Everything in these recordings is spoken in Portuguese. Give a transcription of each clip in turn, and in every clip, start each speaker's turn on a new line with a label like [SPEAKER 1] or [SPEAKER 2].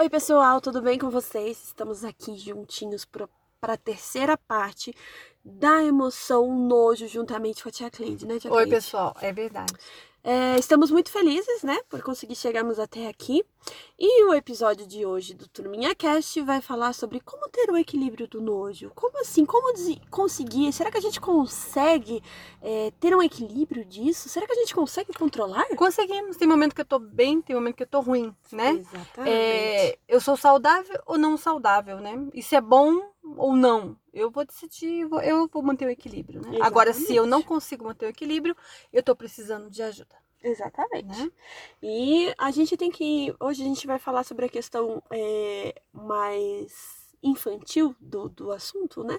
[SPEAKER 1] Oi, pessoal, tudo bem com vocês? Estamos aqui juntinhos para a terceira parte da emoção nojo juntamente com a tia Cleide, né, tia
[SPEAKER 2] Oi,
[SPEAKER 1] Cleide?
[SPEAKER 2] pessoal, é verdade.
[SPEAKER 1] É, estamos muito felizes, né, por conseguir chegarmos até aqui. E o episódio de hoje do Turminha Cast vai falar sobre como ter o equilíbrio do nojo. Como assim? Como conseguir? Será que a gente consegue é, ter um equilíbrio disso? Será que a gente consegue controlar?
[SPEAKER 2] Conseguimos. Tem momento que eu tô bem, tem momento que eu tô ruim, né?
[SPEAKER 1] Exatamente.
[SPEAKER 2] É, eu sou saudável ou não saudável, né? Isso é bom ou não? Eu vou decidir, eu vou- manter o equilíbrio, né? Agora, se eu não
[SPEAKER 1] Exatamente.
[SPEAKER 2] consigo manter o equilíbrio, eu tô precisando de ajuda,
[SPEAKER 1] Exatamente.
[SPEAKER 2] né?
[SPEAKER 1] E a gente tem que. Hoje a gente vai falar sobre a questão é, mais infantil do, do assunto, né?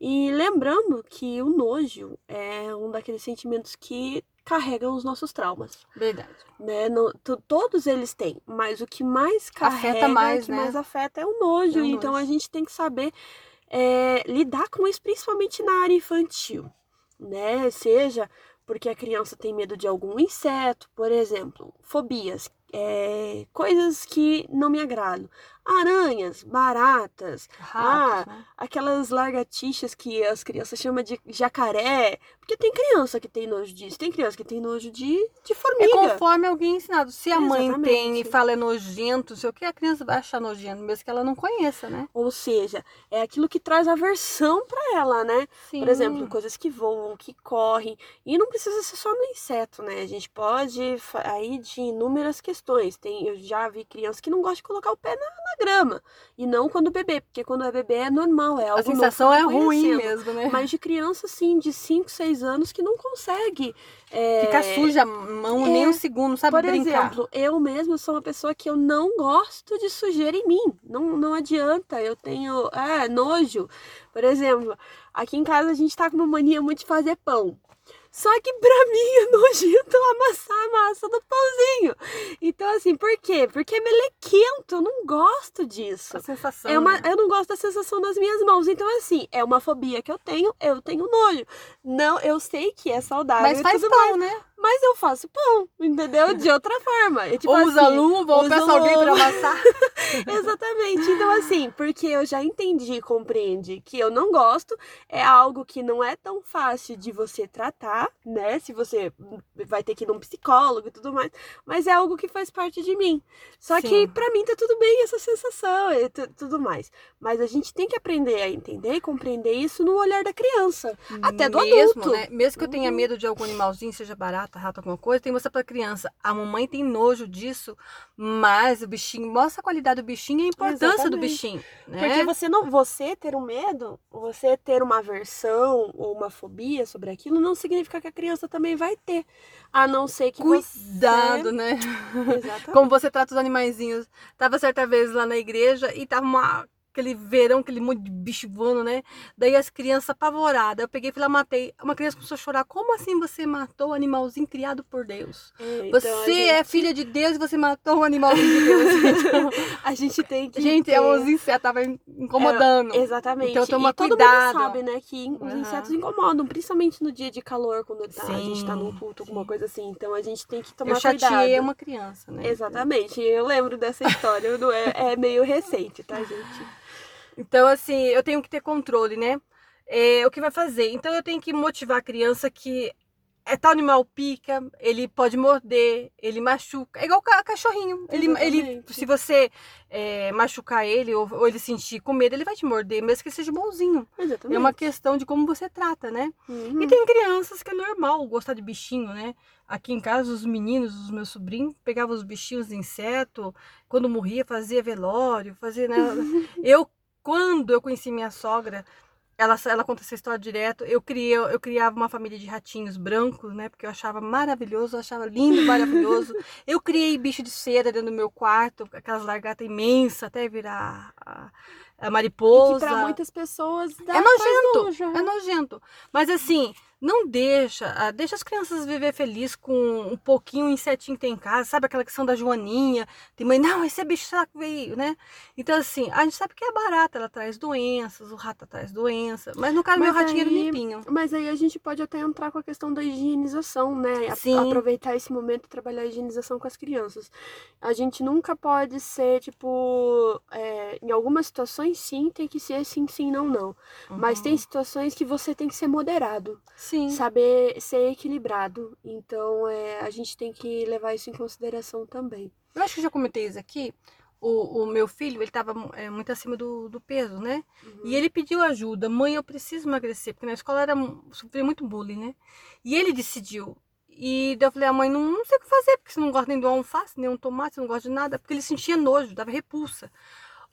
[SPEAKER 1] E lembrando que o nojo é um daqueles sentimentos que carregam os nossos traumas,
[SPEAKER 2] Verdade.
[SPEAKER 1] né? No- to- todos eles têm, mas o que mais carrega,
[SPEAKER 2] mais,
[SPEAKER 1] o que
[SPEAKER 2] né?
[SPEAKER 1] mais afeta é o nojo.
[SPEAKER 2] É o
[SPEAKER 1] então a
[SPEAKER 2] nojo.
[SPEAKER 1] gente tem que saber é, lidar com isso, principalmente na área infantil, né? Seja porque a criança tem medo de algum inseto, por exemplo, fobias, é, coisas que não me agradam, aranhas, baratas,
[SPEAKER 2] Ratos, né?
[SPEAKER 1] aquelas lagartixas que as crianças chamam de jacaré, porque tem criança que tem nojo disso, tem criança que tem nojo de, de
[SPEAKER 2] É
[SPEAKER 1] formiga.
[SPEAKER 2] conforme alguém ensinado. Se a mãe
[SPEAKER 1] Exatamente.
[SPEAKER 2] tem e fala é nojento, sei o que, a criança vai achar nojento, mesmo que ela não conheça, né?
[SPEAKER 1] Ou seja, é aquilo que traz aversão para ela, né?
[SPEAKER 2] Sim.
[SPEAKER 1] Por exemplo, coisas que voam, que correm. E não precisa ser só no inseto, né? A gente pode aí de inúmeras questões. Tem, eu já vi crianças que não gostam de colocar o pé na, na grama. E não quando bebê, porque quando é bebê é normal, é
[SPEAKER 2] A
[SPEAKER 1] algo novo
[SPEAKER 2] sensação é ruim mesmo, né?
[SPEAKER 1] Mas de criança, assim, de 5, 6 anos que não consegue. é,
[SPEAKER 2] Fica suja a mão
[SPEAKER 1] é,
[SPEAKER 2] nem um segundo, sabe
[SPEAKER 1] Por
[SPEAKER 2] brincar.
[SPEAKER 1] exemplo, eu mesma sou uma pessoa que eu não gosto de sujeira em mim. Não, não adianta, eu tenho ah, nojo. Por exemplo, aqui em casa a gente tá com uma mania muito de fazer pão. Só que pra mim é nojento amassar a massa do pãozinho. Então, assim, por quê? Porque é melequento, eu não gosto disso.
[SPEAKER 2] a sensação.
[SPEAKER 1] É uma,
[SPEAKER 2] né?
[SPEAKER 1] eu não gosto da sensação nas minhas mãos. Então, assim, é uma fobia que eu tenho, eu tenho nojo. Não, eu sei que é saudável.
[SPEAKER 2] Mas faz pão, né?
[SPEAKER 1] Mas eu faço pão, entendeu? De outra forma. É tipo
[SPEAKER 2] ou usa
[SPEAKER 1] assim,
[SPEAKER 2] luva, ou
[SPEAKER 1] usa
[SPEAKER 2] peça alguém pra
[SPEAKER 1] luva.
[SPEAKER 2] amassar.
[SPEAKER 1] Exatamente. Então, assim, porque eu já entendi e compreendi que eu não gosto, é algo que não é tão fácil de você tratar, né? Se você vai ter que ir num psicólogo e tudo mais, mas é algo que faz parte de mim. Só que
[SPEAKER 2] Sim.
[SPEAKER 1] pra mim tá tudo bem essa sensação e tu- tudo mais. Mas a gente tem que aprender a entender e compreender isso no olhar da criança, até do
[SPEAKER 2] Mesmo,
[SPEAKER 1] adulto.
[SPEAKER 2] né? Mesmo que eu tenha
[SPEAKER 1] Uhum.
[SPEAKER 2] medo de algum animalzinho, seja barata, rato, alguma coisa, tem que mostrar pra criança. A mamãe tem nojo disso, mas o bichinho, mostra a qualidade do bichinho e a importância do
[SPEAKER 1] Exatamente.
[SPEAKER 2] bichinho, né?
[SPEAKER 1] Porque você não, você ter um medo, você ter uma aversão ou uma fobia sobre aquilo, não significa que a criança também vai ter. A não ser que
[SPEAKER 2] Cuidado, né?
[SPEAKER 1] você... Exatamente.
[SPEAKER 2] Como você trata os animaizinhos. Tava certa vez lá na igreja e tava uma- aquele verão, aquele monte de bicho voando, né? Daí as crianças apavoradas. Eu peguei e fui lá, matei. Uma criança começou a chorar. Como assim você matou o animalzinho criado por Deus?
[SPEAKER 1] É, então,
[SPEAKER 2] Você
[SPEAKER 1] a gente,
[SPEAKER 2] é filha de Deus e você matou um animalzinho de Deus. Então,
[SPEAKER 1] a gente tem que
[SPEAKER 2] gente,
[SPEAKER 1] ter...
[SPEAKER 2] é uns insetos, tava incomodando.
[SPEAKER 1] Exatamente.
[SPEAKER 2] Então toma
[SPEAKER 1] e todo
[SPEAKER 2] cuidado.
[SPEAKER 1] mundo sabe, né, que os
[SPEAKER 2] Aham.
[SPEAKER 1] insetos incomodam, principalmente no dia de calor, quando tá- a gente tá
[SPEAKER 2] Sim,
[SPEAKER 1] num culto, alguma
[SPEAKER 2] sim.
[SPEAKER 1] coisa assim. Então a gente tem que tomar
[SPEAKER 2] Eu chateei
[SPEAKER 1] cuidado.
[SPEAKER 2] uma criança, né?
[SPEAKER 1] Exatamente. Eu lembro dessa história, é, é meio recente, tá, gente?
[SPEAKER 2] Então, assim, eu tenho que ter controle, né? É, o que vai fazer? Então, eu tenho que motivar a criança que é tal animal pica, ele pode morder, ele machuca. É igual ca- cachorrinho. Ele, ele, se você é, machucar ele ou, ou ele sentir com medo, ele vai te morder, mesmo que seja bonzinho.
[SPEAKER 1] Exatamente.
[SPEAKER 2] É uma questão de como você trata, né?
[SPEAKER 1] Uhum.
[SPEAKER 2] E tem crianças que é normal gostar de bichinho, né? Aqui em casa, os meninos, os meus sobrinhos, pegavam os bichinhos de inseto, quando morria, fazia velório, fazia. Né? eu, quando eu conheci minha sogra, ela, ela conta essa história direto. Eu criei, eu criava uma família de ratinhos brancos, né? Porque eu achava maravilhoso, eu achava lindo, maravilhoso. Eu criei bicho de cera dentro do meu quarto, aquelas largatas imensas, até virar a, a mariposa.
[SPEAKER 1] E que pra muitas pessoas dá
[SPEAKER 2] É nojento,
[SPEAKER 1] nojo,
[SPEAKER 2] é nojento. Mas assim, não deixa, ah, deixa as crianças viver feliz com um pouquinho insetinho que tem em casa, sabe aquela questão da joaninha, tem mãe, não, esse é bicho que veio, né? Então assim, a gente sabe que é barata, ela traz doenças, o rato traz doença, mas no caso
[SPEAKER 1] Mas
[SPEAKER 2] meu ratinho era
[SPEAKER 1] aí-
[SPEAKER 2] limpinho.
[SPEAKER 1] Mas aí a gente pode até entrar com a questão da higienização, né?
[SPEAKER 2] Sim.
[SPEAKER 1] Aproveitar esse momento e trabalhar a higienização com as crianças. A gente nunca pode ser, tipo, é, em algumas situações sim, tem que ser sim, sim, não, não. Mas
[SPEAKER 2] Uhum.
[SPEAKER 1] tem situações que você tem que ser moderado,
[SPEAKER 2] Sim.
[SPEAKER 1] Saber ser equilibrado. Então é, a gente tem que levar isso em consideração também.
[SPEAKER 2] Eu acho que eu já comentei isso aqui. O, o meu filho, ele tava é, muito acima do, do peso, né?
[SPEAKER 1] Uhum.
[SPEAKER 2] E ele pediu ajuda. Mãe, eu preciso emagrecer, porque na escola era sofria muito bullying, né? E ele decidiu. E daí eu falei, a mãe, não, não sei o que fazer, porque você não gosta nem do alface, nem um tomate, você não gosta de nada, porque ele sentia nojo, dava repulsa.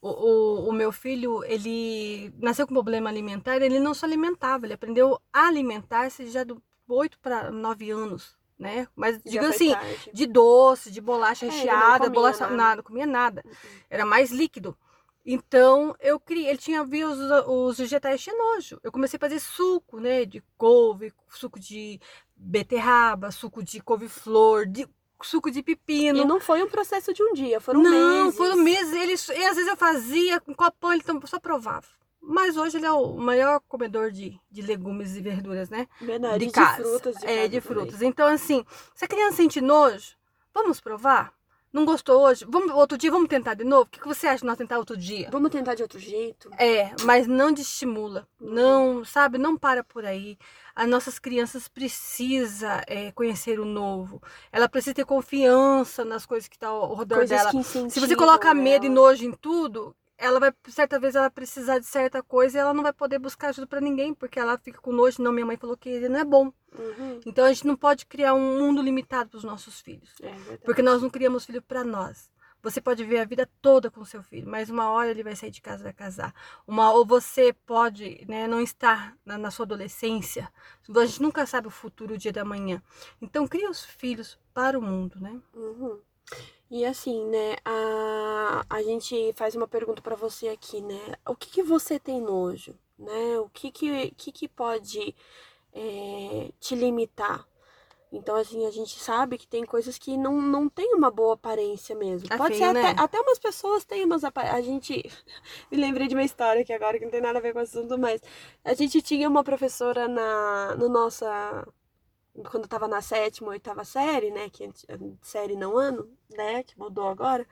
[SPEAKER 2] O, o, o meu filho, ele nasceu com problema alimentar, ele não se alimentava, ele aprendeu a alimentar-se já do 8 para 9 anos, né? Mas,
[SPEAKER 1] Já
[SPEAKER 2] diga
[SPEAKER 1] foi
[SPEAKER 2] assim,
[SPEAKER 1] tarde.
[SPEAKER 2] de doce, de bolacha
[SPEAKER 1] É, não
[SPEAKER 2] recheada, bolacha
[SPEAKER 1] nada.
[SPEAKER 2] nada, comia nada.
[SPEAKER 1] Uhum.
[SPEAKER 2] Era mais líquido. Então, eu criei, ele tinha visto os, os vegetais tinha nojo. Eu comecei a fazer suco, né, de couve, suco de beterraba, suco de couve-flor, de suco de pepino.
[SPEAKER 1] E não foi um processo de um dia, foram
[SPEAKER 2] não,
[SPEAKER 1] meses.
[SPEAKER 2] foram meses. Ele, e às vezes eu fazia com copão, ele só provava. Mas hoje ele é o maior comedor de, de legumes e verduras, né?
[SPEAKER 1] Verdade,
[SPEAKER 2] de
[SPEAKER 1] de,
[SPEAKER 2] casa.
[SPEAKER 1] frutas. De
[SPEAKER 2] é, de
[SPEAKER 1] também.
[SPEAKER 2] frutas. Então, assim, se a criança sente nojo, vamos provar? Não gostou hoje? Vamos, outro dia, vamos tentar de novo? O que, que você acha de nós tentar outro dia?
[SPEAKER 1] Vamos tentar de outro jeito?
[SPEAKER 2] É, mas não desestimula. Não, sabe? Não para por aí. As nossas crianças precisam é, conhecer o novo. Ela precisa ter confiança nas coisas que estão ao redor
[SPEAKER 1] Coisas
[SPEAKER 2] dela. Se você colocar medo e
[SPEAKER 1] ela.
[SPEAKER 2] nojo em tudo, ela vai, certa vez, ela precisar de certa coisa e ela não vai poder buscar ajuda pra ninguém, porque ela fica com nojo. Não, minha mãe falou que ele não é bom.
[SPEAKER 1] Uhum,
[SPEAKER 2] Então a gente não pode criar um mundo limitado para os nossos filhos,
[SPEAKER 1] é
[SPEAKER 2] porque nós não criamos filho para nós. Você pode viver a vida toda com seu filho, mas uma hora ele vai sair de casa e vai casar. Uma ou você pode, né, não estar na, na sua adolescência. A gente nunca sabe o futuro, o dia da manhã. Então cria os filhos para o mundo, né?
[SPEAKER 1] Uhum. E assim, né, a, a gente faz uma pergunta pra você aqui, né? O que que você tem nojo, né? O que que, que, que pode é, te limitar? Então, assim, a gente sabe que tem coisas que não, não tem uma boa aparência mesmo.
[SPEAKER 2] É
[SPEAKER 1] Pode
[SPEAKER 2] feio,
[SPEAKER 1] ser até,
[SPEAKER 2] né?
[SPEAKER 1] até umas pessoas têm umas apa- A gente. Me lembrei de uma história aqui agora que não tem nada a ver com o assunto, mas a gente tinha uma professora na no nossa. Quando eu tava na sétima, oitava série, né? Que série não ano, né? Que mudou agora.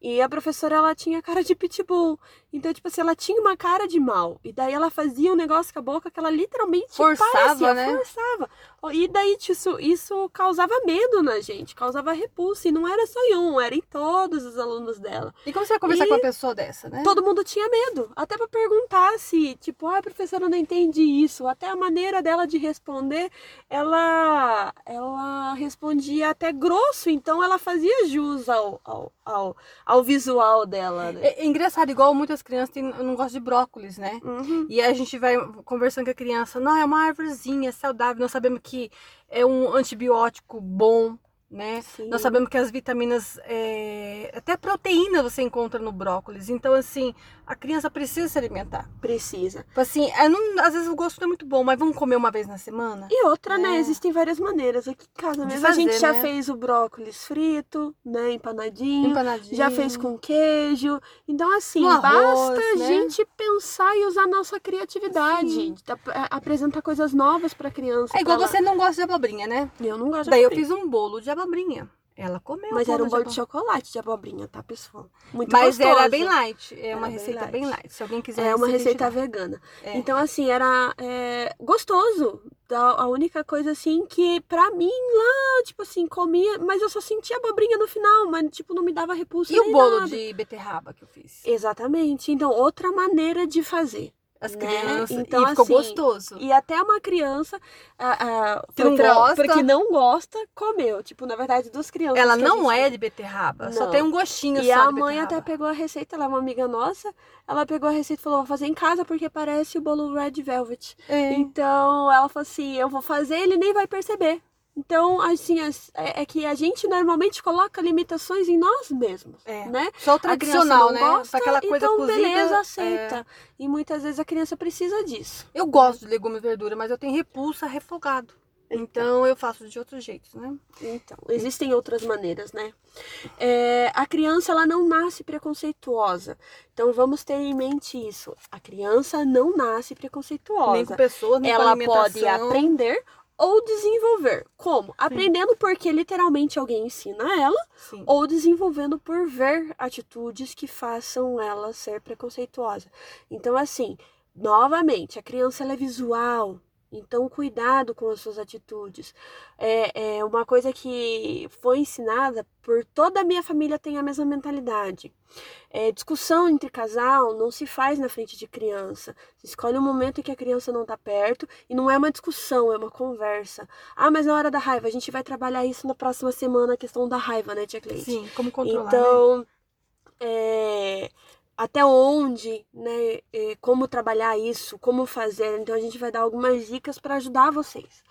[SPEAKER 1] E a professora, ela tinha cara de pitbull. Então, tipo assim, ela tinha uma cara de mal. E daí ela fazia um negócio com a boca que ela literalmente
[SPEAKER 2] Forçava,
[SPEAKER 1] parecia,
[SPEAKER 2] né?
[SPEAKER 1] Forçava. E daí isso, isso causava medo na gente, causava repulsa. E não era só em um, era em todos os alunos dela.
[SPEAKER 2] E como você vai conversar
[SPEAKER 1] E
[SPEAKER 2] com uma pessoa dessa, né?
[SPEAKER 1] Todo mundo tinha medo. Até pra perguntar se, tipo, ah, professora, eu não entendi isso. Até a maneira dela de responder, ela, ela respondia até grosso. Então ela fazia jus ao, ao, ao, ao visual dela, né?
[SPEAKER 2] É, é engraçado, igual muitas crianças têm, não gostam de brócolis, né?
[SPEAKER 1] Uhum.
[SPEAKER 2] E a gente vai conversando com a criança, não, é uma árvorezinha, é saudável, nós sabemos que é um antibiótico bom, né?
[SPEAKER 1] Sim.
[SPEAKER 2] Nós sabemos que as vitaminas, é, até proteína você encontra no brócolis. Então, assim, a criança precisa se alimentar.
[SPEAKER 1] Precisa.
[SPEAKER 2] Tipo Assim, é, não- às vezes o gosto não é muito bom, mas vamos comer uma vez na semana?
[SPEAKER 1] E outra, né?
[SPEAKER 2] É.
[SPEAKER 1] Existem várias maneiras. Aqui em casa
[SPEAKER 2] De
[SPEAKER 1] mesmo a gente
[SPEAKER 2] fazer,
[SPEAKER 1] já
[SPEAKER 2] né?
[SPEAKER 1] fez o brócolis frito, né? Empanadinho.
[SPEAKER 2] Empanadinho.
[SPEAKER 1] Já fez com queijo. Então, assim,
[SPEAKER 2] No arroz,
[SPEAKER 1] basta a
[SPEAKER 2] né?
[SPEAKER 1] gente pensar e usar nossa criatividade.
[SPEAKER 2] Sim.
[SPEAKER 1] ap- apresentar coisas novas pra criança.
[SPEAKER 2] É igual você não gosta de abobrinha, né?
[SPEAKER 1] ela- Eu não gosto de
[SPEAKER 2] Daí eu
[SPEAKER 1] abobrinha.
[SPEAKER 2] fiz um bolo de abobrinha. Ela comeu
[SPEAKER 1] Mas era um bolo de chocolate de abobrinha, tá, pessoal? Muito
[SPEAKER 2] Mas era bem light. É
[SPEAKER 1] Era
[SPEAKER 2] uma
[SPEAKER 1] bem
[SPEAKER 2] receita
[SPEAKER 1] light.
[SPEAKER 2] bem light. Se alguém quiser
[SPEAKER 1] É uma
[SPEAKER 2] receita,
[SPEAKER 1] vegana.
[SPEAKER 2] É.
[SPEAKER 1] Então, assim, era é, gostoso. A única coisa, assim, que pra mim lá, tipo assim, comia, mas eu só sentia abobrinha no final, mas, tipo, não me dava repulso
[SPEAKER 2] E o bolo
[SPEAKER 1] nada.
[SPEAKER 2] de beterraba que eu fiz?
[SPEAKER 1] Exatamente. Então, outra maneira de fazer.
[SPEAKER 2] As
[SPEAKER 1] né?
[SPEAKER 2] crianças.
[SPEAKER 1] Então,
[SPEAKER 2] e ficou
[SPEAKER 1] assim,
[SPEAKER 2] gostoso.
[SPEAKER 1] E até uma criança a, a,
[SPEAKER 2] Que
[SPEAKER 1] foi
[SPEAKER 2] não gosta.
[SPEAKER 1] que não gosta, comeu. Tipo, na verdade, duas crianças.
[SPEAKER 2] Ela
[SPEAKER 1] que
[SPEAKER 2] não
[SPEAKER 1] gente-
[SPEAKER 2] é de beterraba, só
[SPEAKER 1] Não.
[SPEAKER 2] tem um gostinho
[SPEAKER 1] E
[SPEAKER 2] só
[SPEAKER 1] a mãe
[SPEAKER 2] beterraba.
[SPEAKER 1] até pegou a receita, ela é uma amiga nossa. Ela pegou a receita e falou: vou fazer em casa porque parece o bolo Red Velvet.
[SPEAKER 2] É.
[SPEAKER 1] Então ela falou assim: eu vou fazer, ele nem vai perceber. Então, assim, é, é que a gente normalmente coloca limitações em nós mesmos,
[SPEAKER 2] É.
[SPEAKER 1] né?
[SPEAKER 2] Só tradicional, né?
[SPEAKER 1] gosta,
[SPEAKER 2] Aquela coisa
[SPEAKER 1] então
[SPEAKER 2] cozida.
[SPEAKER 1] beleza,
[SPEAKER 2] é.
[SPEAKER 1] aceita. E muitas vezes a criança precisa disso.
[SPEAKER 2] Eu gosto de legumes e verdura, mas eu tenho repulsa a refogado. Então eu faço de outros jeitos, né?
[SPEAKER 1] Então, existem outras maneiras, né? É, a criança, ela não nasce preconceituosa. Então, vamos ter em mente isso. A criança não nasce
[SPEAKER 2] Nem com
[SPEAKER 1] preconceituosa.
[SPEAKER 2] pessoas, nem com
[SPEAKER 1] Ela pode aprender ou desenvolver. Como? Aprendendo porque literalmente alguém ensina ela,
[SPEAKER 2] Sim.
[SPEAKER 1] ou desenvolvendo por ver atitudes que façam ela ser preconceituosa. Então, assim, novamente, a criança é visual. Então, cuidado com as suas atitudes. É, é uma coisa que foi ensinada por toda a minha família tem a mesma mentalidade. É, discussão entre casal não se faz na frente de criança. Se escolhe um momento em que a criança não está perto e não é uma discussão, é uma conversa. Ah, mas na hora da raiva, a gente vai trabalhar isso na próxima semana, a questão da raiva, né, Tia Cleide?
[SPEAKER 2] Sim, como controlar. né?
[SPEAKER 1] Então, é, até onde, né, é, como trabalhar isso, como fazer. Então, a gente vai dar algumas dicas para ajudar vocês.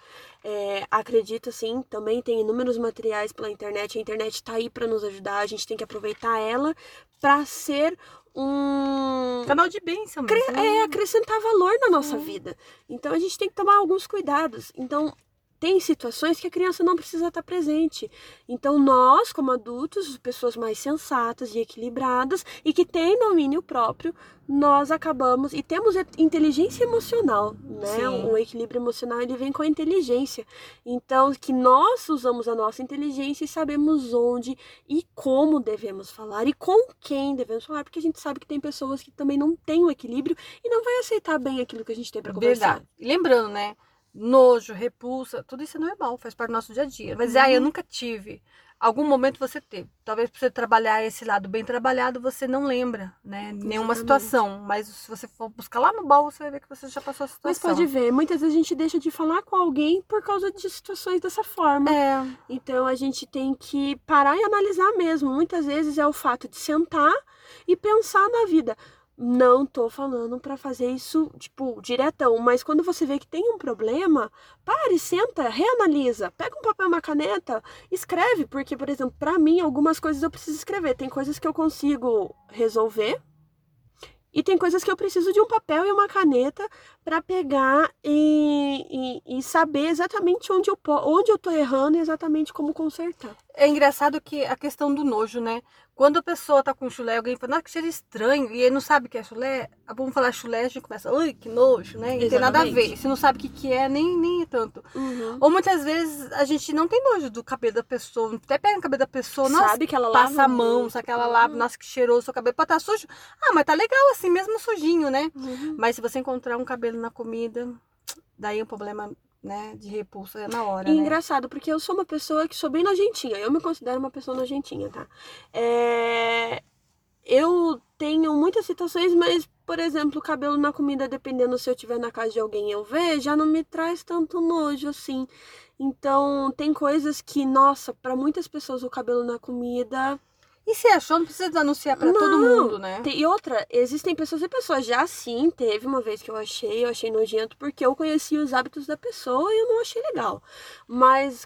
[SPEAKER 1] É, acredito, sim, também tem inúmeros materiais pela internet. A internet está aí para nos ajudar. A gente tem que aproveitar ela para ser um.
[SPEAKER 2] Canal de bênção
[SPEAKER 1] Cre-
[SPEAKER 2] né?
[SPEAKER 1] É acrescentar valor na nossa
[SPEAKER 2] Sim.
[SPEAKER 1] vida. Então a gente tem que tomar alguns cuidados. Então tem situações que a criança não precisa estar presente. Então nós, como adultos, pessoas mais sensatas e equilibradas e que têm domínio próprio, nós acabamos e temos inteligência emocional, né?
[SPEAKER 2] Sim.
[SPEAKER 1] O equilíbrio emocional ele vem com a inteligência. Então que nós usamos a nossa inteligência e sabemos onde e como devemos falar e com quem devemos falar, porque a gente sabe que tem pessoas que também não têm o equilíbrio e não vai aceitar bem aquilo que a gente tem para conversar.
[SPEAKER 2] Verdade. Lembrando, né? Nojo, repulsa, tudo isso é normal, faz parte do nosso dia a dia. Vai dizer, ah, eu
[SPEAKER 1] Uhum.
[SPEAKER 2] nunca tive. Algum momento você teve. Talvez pra você trabalhar esse lado bem trabalhado, você não lembra, né? Nenhuma
[SPEAKER 1] Exatamente.
[SPEAKER 2] situação. Mas se você for buscar lá no baú, você vai ver que você já passou a situação.
[SPEAKER 1] Mas pode ver, muitas vezes a gente deixa de falar com alguém por causa de situações dessa forma.
[SPEAKER 2] É,
[SPEAKER 1] Então a gente tem que parar e analisar mesmo. Muitas vezes é o fato de sentar e pensar na vida. Não tô falando pra fazer isso, tipo, diretão, mas quando você vê que tem um problema, pare, senta, reanalisa, pega um papel e uma caneta, escreve, porque, por exemplo, pra mim, algumas coisas eu preciso escrever. Tem coisas que eu consigo resolver e tem coisas que eu preciso de um papel e uma caneta pra pegar e, e, e saber exatamente onde eu, onde eu tô errando e exatamente como consertar.
[SPEAKER 2] é engraçado que a questão do nojo, né? Quando a pessoa tá com chulé, alguém fala, nossa, que cheiro estranho, e ele não sabe o que é chulé, vamos falar chulé, a gente começa, ui, que nojo, né? E Não tem nada a ver.
[SPEAKER 1] Exatamente.
[SPEAKER 2] Se não sabe o que, que é, nem, nem é tanto.
[SPEAKER 1] Uhum.
[SPEAKER 2] Ou muitas vezes a gente não tem nojo do cabelo da pessoa, até pega no cabelo da pessoa, nossa,
[SPEAKER 1] Sabe que ela lava
[SPEAKER 2] passa a mão, sabe que ela lava, nossa, que cheiroso seu cabelo, pode estar sujo. Ah, mas tá legal assim, mesmo sujinho, né?
[SPEAKER 1] Uhum.
[SPEAKER 2] Mas se você encontrar um cabelo na comida, daí o problema, né, de repulsa é na hora,
[SPEAKER 1] E
[SPEAKER 2] né?
[SPEAKER 1] engraçado, porque eu sou uma pessoa que sou bem nojentinha. Eu me considero uma pessoa nojentinha, tá? É, Eu tenho muitas situações, mas, por exemplo, o cabelo na comida, dependendo se eu estiver na casa de alguém e eu ver, já não me traz tanto nojo assim. Então, tem coisas que, nossa, pra muitas pessoas o cabelo na comida.
[SPEAKER 2] E se achou, não precisa anunciar pra todo mundo, né?
[SPEAKER 1] Te- E outra, existem pessoas e pessoas. Já sim, teve uma vez que eu achei, eu achei nojento, porque eu conhecia os hábitos da pessoa e eu não achei legal. Mas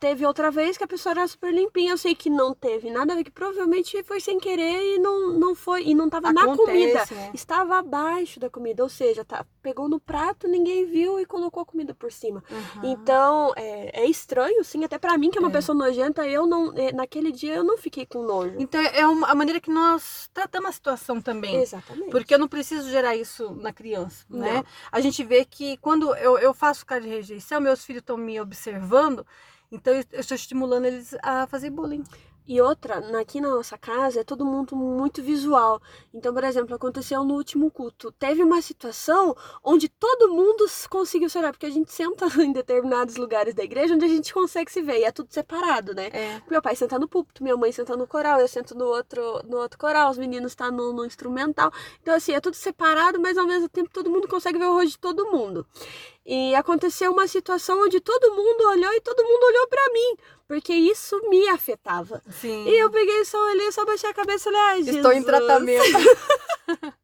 [SPEAKER 1] teve outra vez que a pessoa era super limpinha. Eu sei que não teve nada a ver, que provavelmente foi sem querer e não, não foi. E não tava na comida.
[SPEAKER 2] Né?
[SPEAKER 1] Estava abaixo da comida. Ou seja, tá, pegou no prato, ninguém viu e colocou a comida por cima.
[SPEAKER 2] Uhum.
[SPEAKER 1] Então, é, é estranho, sim, até pra mim, que é uma
[SPEAKER 2] É.
[SPEAKER 1] pessoa nojenta, eu não. é, Naquele dia eu não fiquei com nojo.
[SPEAKER 2] Então é uma, a maneira que nós tratamos a situação também.
[SPEAKER 1] Exatamente.
[SPEAKER 2] Porque eu não preciso gerar isso na criança, né?
[SPEAKER 1] Não.
[SPEAKER 2] A gente vê que quando eu, eu faço cara de rejeição, meus filhos estão me observando, então eu eu estou estimulando eles a fazer bullying.
[SPEAKER 1] E outra, aqui na nossa casa é todo mundo muito visual. Então, por exemplo, aconteceu no último culto. Teve uma situação onde todo mundo conseguiu se olhar, porque a gente senta em determinados lugares da igreja onde a gente consegue se ver, e é tudo separado, né?
[SPEAKER 2] É.
[SPEAKER 1] Meu pai senta no púlpito, minha mãe senta no coral, eu sento no outro, no outro coral, os meninos estão no, no instrumental. Então, assim, é tudo separado, mas ao mesmo tempo todo mundo consegue ver o rosto de todo mundo. E aconteceu uma situação onde todo mundo olhou e todo mundo olhou pra mim, porque isso me afetava.
[SPEAKER 2] Sim.
[SPEAKER 1] E eu peguei só olhei, só baixei a cabeça e falei, Jesus.
[SPEAKER 2] Estou em tratamento.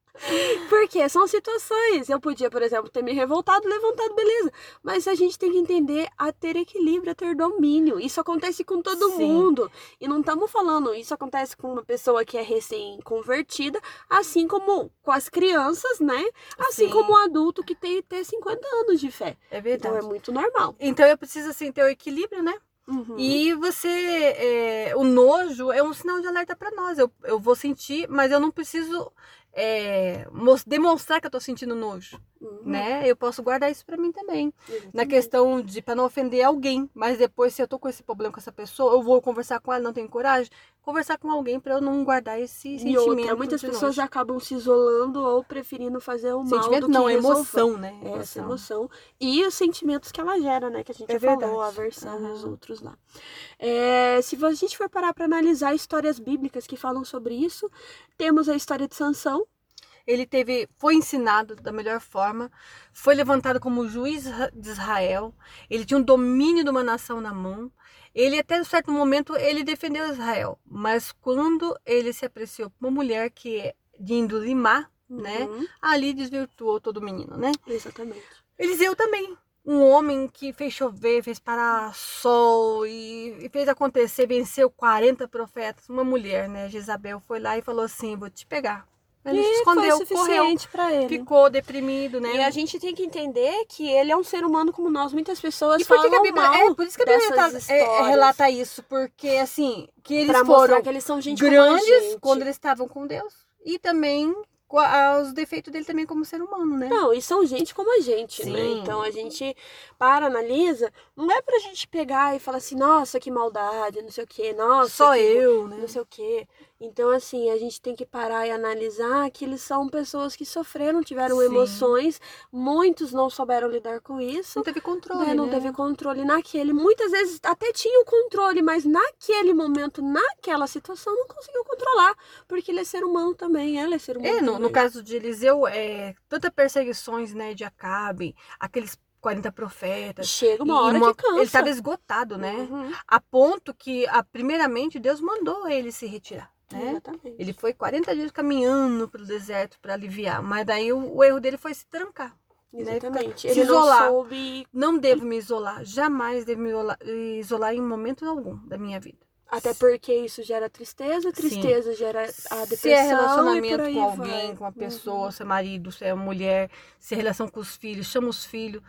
[SPEAKER 1] Porque são situações. Eu podia, por exemplo, ter me revoltado, levantado, beleza. Mas a gente tem que entender a ter equilíbrio, a ter domínio. Isso acontece com todo
[SPEAKER 2] Sim.
[SPEAKER 1] mundo. E não estamos falando, isso acontece com uma pessoa que é recém-convertida, assim como com as crianças, né? Assim
[SPEAKER 2] Sim.
[SPEAKER 1] como o adulto que tem até 50 anos de fé.
[SPEAKER 2] É
[SPEAKER 1] Então
[SPEAKER 2] verdade.
[SPEAKER 1] é muito normal.
[SPEAKER 2] Então eu preciso assim ter o equilíbrio, né?
[SPEAKER 1] Uhum.
[SPEAKER 2] E você, é, o nojo é um sinal de alerta para nós. Eu, eu vou sentir, mas eu não preciso é, demonstrar que eu tô sentindo nojo,
[SPEAKER 1] Uhum.
[SPEAKER 2] né? Eu posso guardar isso para mim também. Na
[SPEAKER 1] Exatamente.
[SPEAKER 2] questão de para não ofender alguém, mas depois se eu tô com esse problema com essa pessoa, eu vou conversar com ela, não tenho coragem, conversar com alguém para eu não guardar esse
[SPEAKER 1] E
[SPEAKER 2] sentimento.
[SPEAKER 1] outra, muitas pessoas
[SPEAKER 2] nojo.
[SPEAKER 1] acabam se isolando ou preferindo fazer o mal
[SPEAKER 2] sentimento
[SPEAKER 1] do que
[SPEAKER 2] não, é
[SPEAKER 1] resolver.
[SPEAKER 2] emoção, né?
[SPEAKER 1] É, essa emoção. E os sentimentos que ela gera, né? Que a gente
[SPEAKER 2] É
[SPEAKER 1] falou,
[SPEAKER 2] verdade.
[SPEAKER 1] a aversão e os
[SPEAKER 2] Aham.
[SPEAKER 1] outros lá. É, se a gente for parar para analisar histórias bíblicas que falam sobre isso, temos a história de Sansão.
[SPEAKER 2] Ele teve, foi ensinado da melhor forma, foi levantado como juiz de Israel. Ele tinha um domínio de uma nação na mão. Ele até certo momento ele defendeu Israel, mas quando ele se apreciou por uma mulher que é de índole má, né?
[SPEAKER 1] Uhum,
[SPEAKER 2] Ali desvirtuou todo o menino, né?
[SPEAKER 1] exatamente.
[SPEAKER 2] Eliseu também. Um homem que fez chover, fez parar sol e, e fez acontecer, venceu 40 profetas. Uma mulher, né? Jezabel foi lá e falou assim: Vou te pegar. Ele
[SPEAKER 1] E
[SPEAKER 2] escondeu,
[SPEAKER 1] foi
[SPEAKER 2] correu,
[SPEAKER 1] suficiente para ele.
[SPEAKER 2] ficou deprimido, né?
[SPEAKER 1] E a gente tem que entender que ele é um ser humano como nós. Muitas pessoas
[SPEAKER 2] E por que
[SPEAKER 1] falam
[SPEAKER 2] que a Bíblia,
[SPEAKER 1] mal
[SPEAKER 2] é, por isso que a Bíblia tá- é, é, relata isso, porque assim, que eles
[SPEAKER 1] Pra
[SPEAKER 2] foram
[SPEAKER 1] que eles são gente
[SPEAKER 2] grandes
[SPEAKER 1] gente.
[SPEAKER 2] quando eles estavam com Deus e também os defeitos dele também como ser humano, né?
[SPEAKER 1] Não, e são gente como a gente, né?
[SPEAKER 2] Sim.
[SPEAKER 1] Então a gente para, analisa, não é pra gente pegar e falar assim, nossa, que maldade, não sei o quê, nossa.
[SPEAKER 2] Só
[SPEAKER 1] que
[SPEAKER 2] eu, né?
[SPEAKER 1] Não sei o quê. Então, assim, a gente tem que parar e analisar que eles são pessoas que sofreram, tiveram
[SPEAKER 2] Sim.
[SPEAKER 1] emoções, muitos não souberam lidar com isso.
[SPEAKER 2] Não teve controle,
[SPEAKER 1] né? Não
[SPEAKER 2] né?
[SPEAKER 1] teve controle naquele. Muitas vezes até tinha o controle, mas naquele momento, naquela situação, não conseguiu controlar. Porque ele é ser humano também, ela é ser humano.
[SPEAKER 2] É, no, no caso de Eliseu, é, tanta perseguições, né, de Acabe, aqueles 40 profetas.
[SPEAKER 1] Chega uma hora
[SPEAKER 2] uma-
[SPEAKER 1] que cansa.
[SPEAKER 2] Ele estava esgotado, né?
[SPEAKER 1] Uhum,
[SPEAKER 2] A ponto que, a, primeiramente, Deus mandou ele se retirar, né?
[SPEAKER 1] Exatamente.
[SPEAKER 2] Ele foi 40 dias caminhando pelo deserto para aliviar, mas daí o, o erro dele foi se trancar.
[SPEAKER 1] Exatamente.
[SPEAKER 2] Se
[SPEAKER 1] Ele
[SPEAKER 2] isolar.
[SPEAKER 1] não soube.
[SPEAKER 2] Não devo me isolar, jamais devo me isolar, isolar em momento algum da minha vida.
[SPEAKER 1] Até porque isso gera tristeza, tristeza gera a depressão.
[SPEAKER 2] se é relacionamento com alguém,
[SPEAKER 1] vai.
[SPEAKER 2] com uma
[SPEAKER 1] Uhum.
[SPEAKER 2] pessoa, se é marido, se é mulher, se é relação com os filhos, chama os filhos.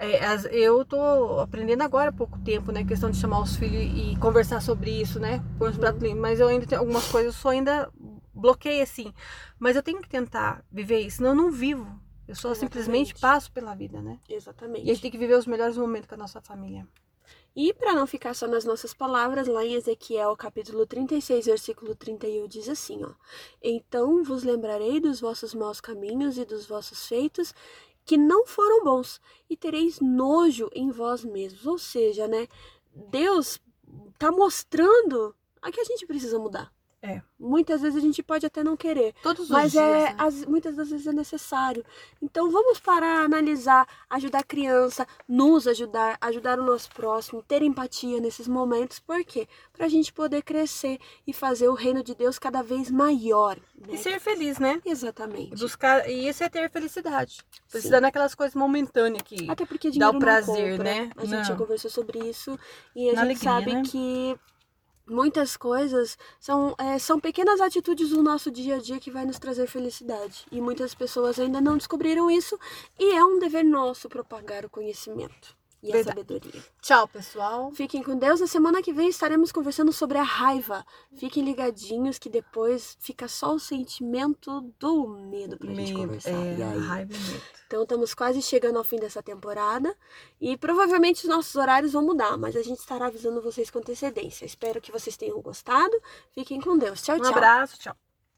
[SPEAKER 2] É, eu tô aprendendo agora há pouco tempo, né? Questão de chamar os filhos e conversar sobre isso, né? Pôr os
[SPEAKER 1] Uhum.
[SPEAKER 2] pratos limpos. Mas eu ainda tenho algumas coisas, eu só ainda bloqueio assim. Mas eu tenho que tentar viver isso, senão eu não vivo. Eu só
[SPEAKER 1] Exatamente.
[SPEAKER 2] simplesmente passo pela vida, né?
[SPEAKER 1] Exatamente.
[SPEAKER 2] E a gente tem que viver os melhores momentos com a nossa família.
[SPEAKER 1] E para não ficar só nas nossas palavras, lá em Ezequiel, capítulo 36, versículo 31, diz assim, ó: Então vos lembrarei dos vossos maus caminhos e dos vossos feitos que não foram bons, e tereis nojo em vós mesmos. Ou seja, né, Deus tá mostrando a que a gente precisa mudar.
[SPEAKER 2] É.
[SPEAKER 1] Muitas vezes a gente pode até não querer,
[SPEAKER 2] Todos os
[SPEAKER 1] mas
[SPEAKER 2] dias.
[SPEAKER 1] é,
[SPEAKER 2] né?
[SPEAKER 1] as- muitas das vezes é necessário. Então vamos parar, analisar, ajudar a criança, nos ajudar, ajudar o nosso próximo, ter empatia nesses momentos. Por quê? Para a gente poder crescer e fazer o reino de Deus cada vez maior. né?
[SPEAKER 2] E ser feliz, né?
[SPEAKER 1] Exatamente.
[SPEAKER 2] Buscar, e isso é ter felicidade. Precisar daquelas coisas momentâneas que.
[SPEAKER 1] Até porque
[SPEAKER 2] Dá o prazer, né?
[SPEAKER 1] A gente já
[SPEAKER 2] Não.
[SPEAKER 1] conversou sobre isso e a
[SPEAKER 2] Na
[SPEAKER 1] gente
[SPEAKER 2] alegria,
[SPEAKER 1] sabe
[SPEAKER 2] né?
[SPEAKER 1] que muitas coisas são, é, são pequenas atitudes do nosso dia a dia que vai nos trazer felicidade. E muitas pessoas ainda não descobriram isso e é um dever nosso propagar o conhecimento e a
[SPEAKER 2] Verdade.
[SPEAKER 1] sabedoria.
[SPEAKER 2] Tchau, pessoal.
[SPEAKER 1] Fiquem com Deus. Na semana que vem estaremos conversando sobre a raiva. Fiquem ligadinhos que depois fica só o sentimento do medo pra gente
[SPEAKER 2] Medo,
[SPEAKER 1] conversar.
[SPEAKER 2] é,
[SPEAKER 1] E aí?
[SPEAKER 2] raiva e medo.
[SPEAKER 1] Então estamos quase chegando ao fim dessa temporada e provavelmente os nossos horários vão mudar, mas a gente estará avisando vocês com antecedência. Espero que vocês tenham gostado. Fiquem com Deus. Tchau,
[SPEAKER 2] Um
[SPEAKER 1] tchau.
[SPEAKER 2] abraço, tchau.